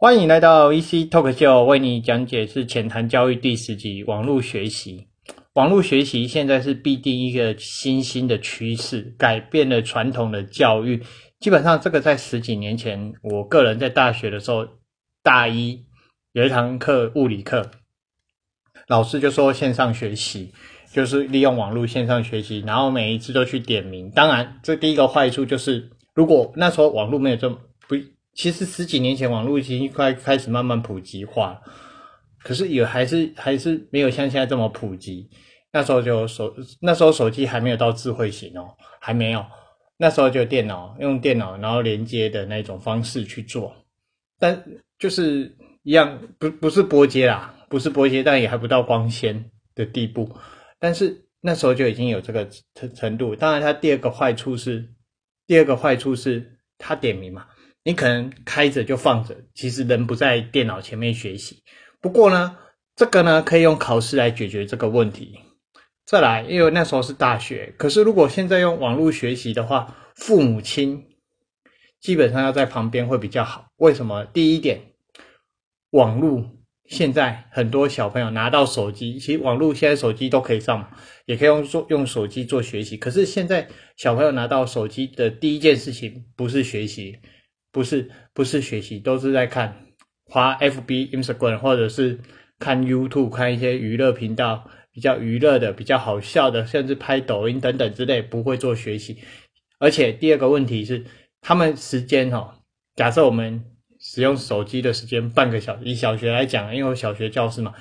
欢迎来到 EC Talk Show，为你讲解是浅谈教育第十集网络学习。网络学习现在是必定一个新兴的趋势，改变了传统的教育。基本上，这个在十几年前，我个人在大学的时候，大一有一堂课物理课，老师就说线上学习就是利用网络线上学习，然后每一次都去点名。当然，这第一个坏处就是，如果那时候网络没有这么。其实十几年前，网络已经快开始慢慢普及化，可是也还是还是没有像现在这么普及。那时候就手那时候手机还没有到智慧型哦，还没有。那时候就电脑用电脑然后连接的那种方式去做，但就是一样不不是拨接啦，不是拨接，但也还不到光纤的地步。但是那时候就已经有这个程程度。当然，它第二个坏处是，第二个坏处是它点名嘛。你可能开着就放着，其实人不在电脑前面学习。不过呢，这个呢可以用考试来解决这个问题。再来，因为那时候是大学，可是如果现在用网络学习的话，父母亲基本上要在旁边会比较好。为什么？第一点，网络现在很多小朋友拿到手机，其实网络现在手机都可以上，也可以用做用手机做学习。可是现在小朋友拿到手机的第一件事情不是学习。不是不是学习，都是在看花 FB、Instagram，或者是看 YouTube，看一些娱乐频道，比较娱乐的、比较好笑的，甚至拍抖音等等之类，不会做学习。而且第二个问题是，他们时间哈，假设我们使用手机的时间半个小时，以小学来讲，因为我小学教室嘛，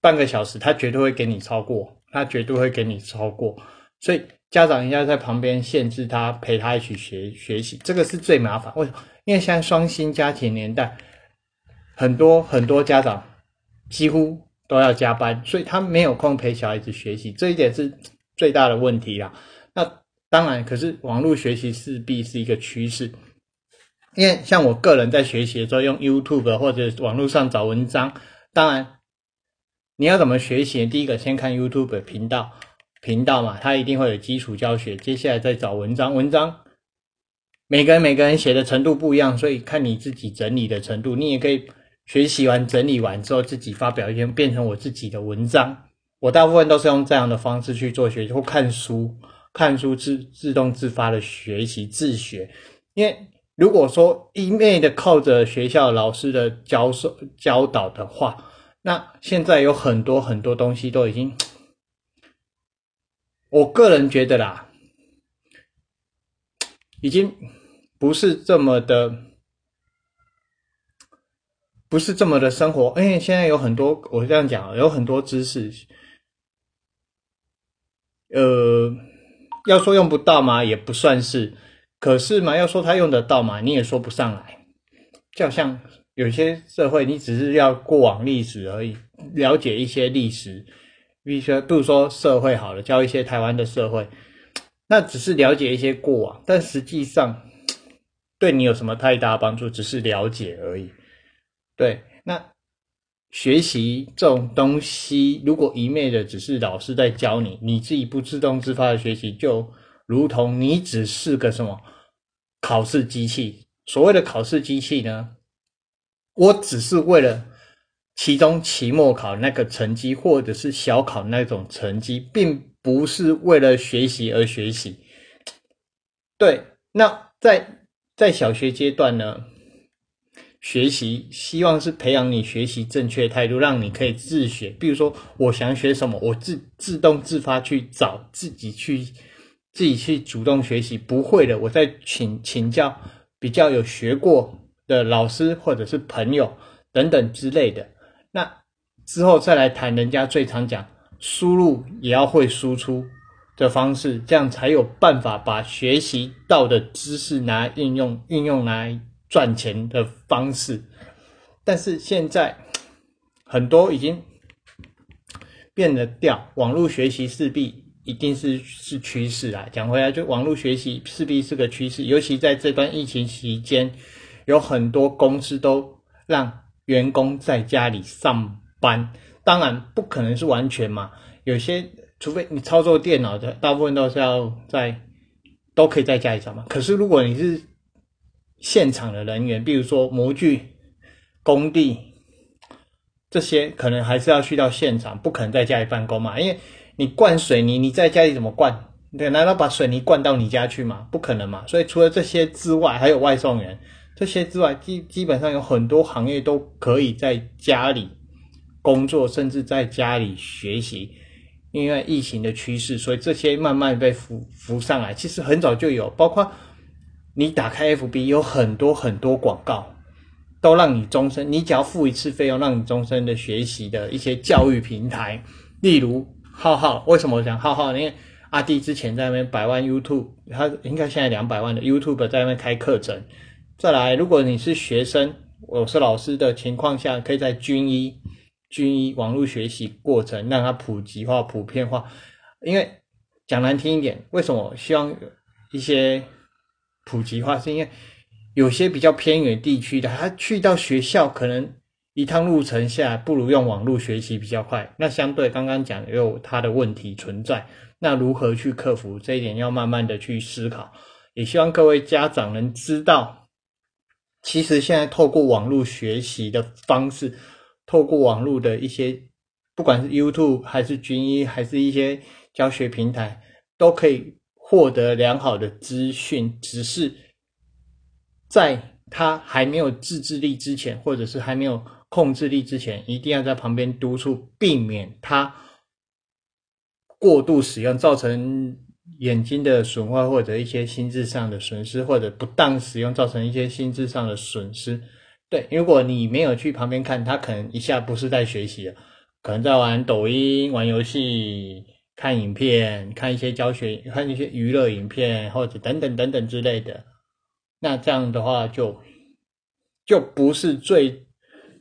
半个小时，他绝对会给你超过，他绝对会给你超过，所以家长应该在旁边限制他，陪他一起学学习，这个是最麻烦。为什么？因为现在双薪家庭年代，很多很多家长几乎都要加班，所以他没有空陪小孩子学习，这一点是最大的问题啦。那当然，可是网络学习势必是一个趋势，因为像我个人在学习的时候，用 YouTube 或者网络上找文章，当然你要怎么学习？第一个先看 YouTube 频道，频道嘛，它一定会有基础教学，接下来再找文章，文章。每个人每个人写的程度不一样，所以看你自己整理的程度。你也可以学习完整理完之后，自己发表一篇变成我自己的文章。我大部分都是用这样的方式去做学习或看书，看书自自动自发的学习自学。因为如果说一昧的靠着学校老师的教授教导的话，那现在有很多很多东西都已经，我个人觉得啦，已经。不是这么的，不是这么的生活。因为现在有很多，我这样讲，有很多知识，呃，要说用不到嘛，也不算是。可是嘛，要说他用得到嘛，你也说不上来。就好像有些社会，你只是要过往历史而已，了解一些历史，比如说，比如说社会好了，教一些台湾的社会，那只是了解一些过往，但实际上。对你有什么太大帮助？只是了解而已。对，那学习这种东西，如果一昧的只是老师在教你，你自己不自动自发的学习，就如同你只是个什么考试机器。所谓的考试机器呢，我只是为了其中、期末考那个成绩，或者是小考那种成绩，并不是为了学习而学习。对，那在。在小学阶段呢，学习希望是培养你学习正确态度，让你可以自学。比如说，我想学什么，我自自动自发去找，自己去自己去主动学习。不会的，我再请请教比较有学过的老师或者是朋友等等之类的。之后再来谈，人家最常讲，输入也要会输出。的方式，这样才有办法把学习到的知识拿来应用，运用来赚钱的方式。但是现在很多已经变得掉，网络学习势必一定是是趋势啊。讲回来，就网络学习势必是个趋势，尤其在这段疫情期间，有很多公司都让员工在家里上班。当然不可能是完全嘛，有些。除非你操作电脑的，大部分都是要在，都可以在家里上班。可是如果你是现场的人员，比如说模具工地这些，可能还是要去到现场，不可能在家里办公嘛。因为你灌水泥，你在家里怎么灌？对，难道把水泥灌到你家去吗？不可能嘛。所以除了这些之外，还有外送员这些之外，基基本上有很多行业都可以在家里工作，甚至在家里学习。因为疫情的趋势，所以这些慢慢被浮浮上来。其实很早就有，包括你打开 FB，有很多很多广告，都让你终身，你只要付一次费用，让你终身的学习的一些教育平台，例如浩浩。为什么我讲浩浩？因为阿弟之前在那边百万 YouTube，他应该现在两百万的 YouTube 在那边开课程。再来，如果你是学生，我是老师的情况下，可以在军医。军医网络学习过程，让它普及化、普遍化。因为讲难听一点，为什么希望一些普及化？是因为有些比较偏远地区的，他去到学校可能一趟路程下来，不如用网络学习比较快。那相对刚刚讲有它的问题存在，那如何去克服这一点，要慢慢的去思考。也希望各位家长能知道，其实现在透过网络学习的方式。透过网络的一些，不管是 YouTube 还是军医，还是一些教学平台，都可以获得良好的资讯。只是在他还没有自制力之前，或者是还没有控制力之前，一定要在旁边督促，避免他过度使用，造成眼睛的损坏，或者一些心智上的损失，或者不当使用造成一些心智上的损失。对，如果你没有去旁边看，他可能一下不是在学习了，可能在玩抖音、玩游戏、看影片、看一些教学、看一些娱乐影片，或者等等等等之类的。那这样的话，就就不是最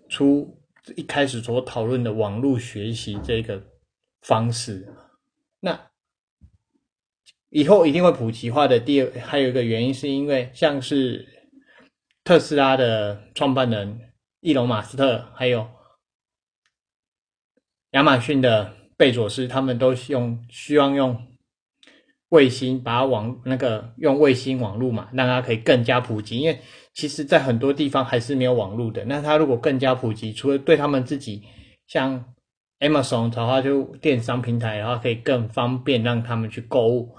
初一开始所讨论的网络学习这个方式。那以后一定会普及化的。第二，还有一个原因是因为像是。特斯拉的创办人伊隆马斯特，还有亚马逊的贝佐斯，他们都用希望用卫星把网那个用卫星网络嘛，让它可以更加普及。因为其实，在很多地方还是没有网络的。那它如果更加普及，除了对他们自己，像 Amazon 的话，就电商平台的话，可以更方便让他们去购物。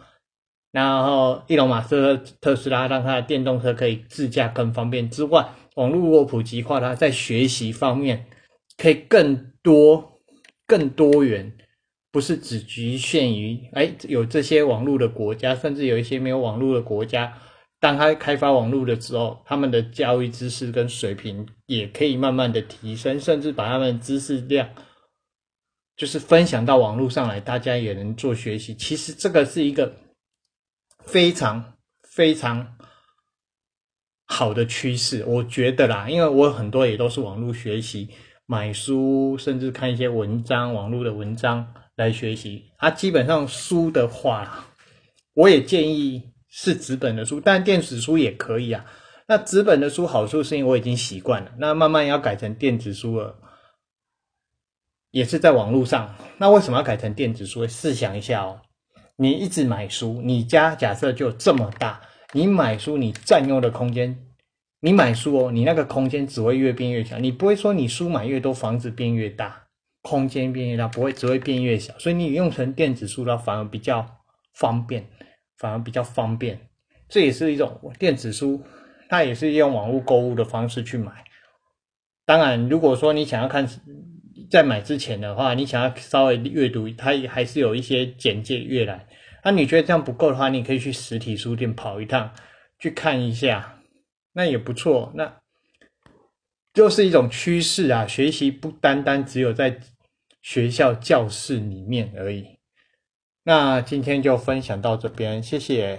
然后，伊隆马斯克特斯拉让他的电动车可以自驾更方便之外，网络如果普及化，它在学习方面可以更多、更多元，不是只局限于哎有这些网络的国家，甚至有一些没有网络的国家，当他开发网络的时候，他们的教育知识跟水平也可以慢慢的提升，甚至把他们知识量就是分享到网络上来，大家也能做学习。其实这个是一个。非常非常好的趋势，我觉得啦，因为我很多也都是网络学习，买书，甚至看一些文章，网络的文章来学习。啊，基本上书的话，我也建议是纸本的书，但电子书也可以啊。那纸本的书好处是因为我已经习惯了，那慢慢要改成电子书了，也是在网络上。那为什么要改成电子书？试想一下哦。你一直买书，你家假设就这么大，你买书你占用的空间，你买书哦，你那个空间只会越变越小，你不会说你书买越多，房子变越大，空间变越大，不会只会变越小，所以你用成电子书的话反而比较方便，反而比较方便，这也是一种电子书，它也是用网络购物的方式去买。当然，如果说你想要看。在买之前的话，你想要稍微阅读，它还是有一些简介阅览。那你觉得这样不够的话，你可以去实体书店跑一趟，去看一下，那也不错。那就是一种趋势啊，学习不单单只有在学校教室里面而已。那今天就分享到这边，谢谢。